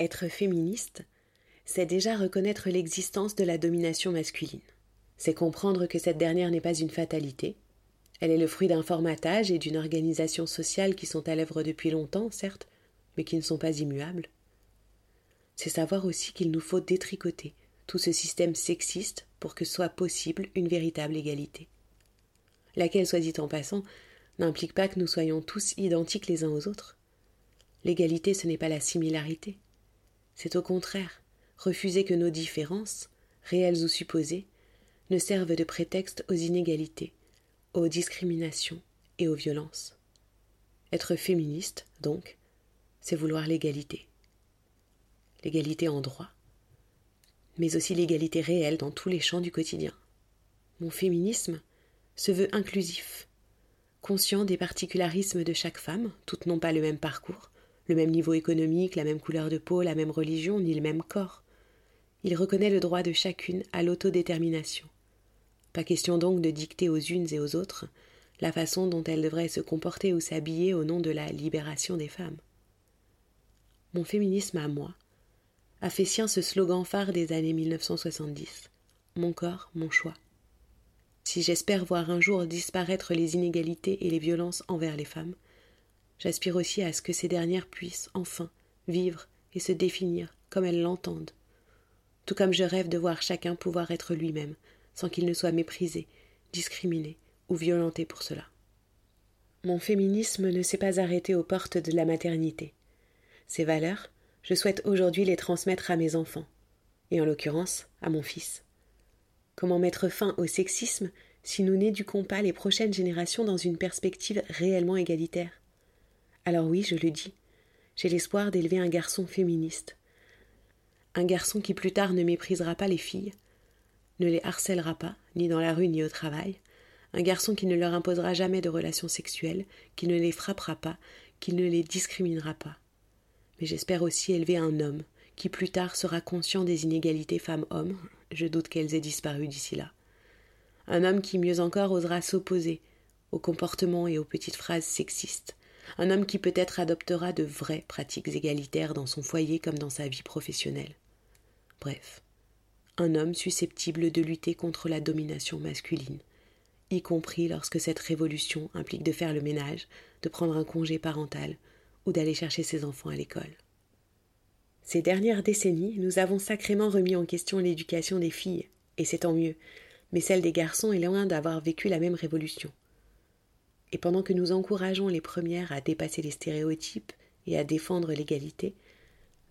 Être féministe, c'est déjà reconnaître l'existence de la domination masculine. C'est comprendre que cette dernière n'est pas une fatalité. Elle est le fruit d'un formatage et d'une organisation sociale qui sont à l'œuvre depuis longtemps, certes, mais qui ne sont pas immuables. C'est savoir aussi qu'il nous faut détricoter tout ce système sexiste pour que soit possible une véritable égalité. Laquelle, soit dit en passant, n'implique pas que nous soyons tous identiques les uns aux autres. L'égalité, ce n'est pas la similarité. C'est au contraire refuser que nos différences, réelles ou supposées, ne servent de prétexte aux inégalités, aux discriminations et aux violences. Être féministe, donc, c'est vouloir l'égalité. L'égalité en droit, mais aussi l'égalité réelle dans tous les champs du quotidien. Mon féminisme se veut inclusif, conscient des particularismes de chaque femme, toutes n'ont pas le même parcours, le même niveau économique, la même couleur de peau, la même religion, ni le même corps. Il reconnaît le droit de chacune à l'autodétermination. Pas question donc de dicter aux unes et aux autres la façon dont elles devraient se comporter ou s'habiller au nom de la libération des femmes. Mon féminisme à moi a fait sien ce slogan phare des années 1970 Mon corps, mon choix. Si j'espère voir un jour disparaître les inégalités et les violences envers les femmes, j'aspire aussi à ce que ces dernières puissent enfin vivre et se définir comme elles l'entendent, tout comme je rêve de voir chacun pouvoir être lui-même, sans qu'il ne soit méprisé, discriminé ou violenté pour cela. Mon féminisme ne s'est pas arrêté aux portes de la maternité. Ces valeurs, je souhaite aujourd'hui les transmettre à mes enfants, et en l'occurrence à mon fils. Comment mettre fin au sexisme si nous n'éduquons pas les prochaines générations dans une perspective réellement égalitaire? Alors oui, je le dis, j'ai l'espoir d'élever un garçon féministe. Un garçon qui plus tard ne méprisera pas les filles, ne les harcèlera pas, ni dans la rue ni au travail, un garçon qui ne leur imposera jamais de relations sexuelles, qui ne les frappera pas, qui ne les discriminera pas. Mais j'espère aussi élever un homme, qui plus tard sera conscient des inégalités femmes-hommes, je doute qu'elles aient disparu d'ici là. Un homme qui mieux encore osera s'opposer aux comportements et aux petites phrases sexistes, un homme qui peut-être adoptera de vraies pratiques égalitaires dans son foyer comme dans sa vie professionnelle. Bref, un homme susceptible de lutter contre la domination masculine, y compris lorsque cette révolution implique de faire le ménage, de prendre un congé parental ou d'aller chercher ses enfants à l'école. Ces dernières décennies, nous avons sacrément remis en question l'éducation des filles, et c'est tant mieux, mais celle des garçons est loin d'avoir vécu la même révolution. Et pendant que nous encourageons les premières à dépasser les stéréotypes et à défendre l'égalité,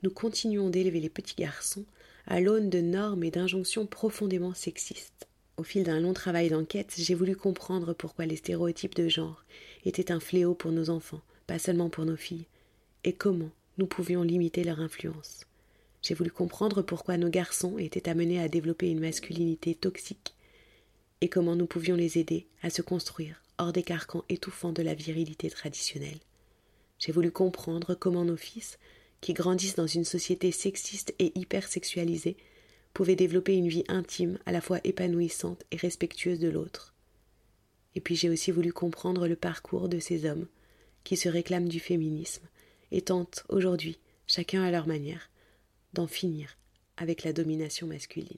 nous continuons d'élever les petits garçons à l'aune de normes et d'injonctions profondément sexistes. Au fil d'un long travail d'enquête, j'ai voulu comprendre pourquoi les stéréotypes de genre étaient un fléau pour nos enfants, pas seulement pour nos filles, et comment nous pouvions limiter leur influence. J'ai voulu comprendre pourquoi nos garçons étaient amenés à développer une masculinité toxique, et comment nous pouvions les aider à se construire hors des carcans étouffants de la virilité traditionnelle. J'ai voulu comprendre comment nos fils, qui grandissent dans une société sexiste et hypersexualisée, pouvaient développer une vie intime à la fois épanouissante et respectueuse de l'autre. Et puis j'ai aussi voulu comprendre le parcours de ces hommes qui se réclament du féminisme et tentent aujourd'hui, chacun à leur manière, d'en finir avec la domination masculine.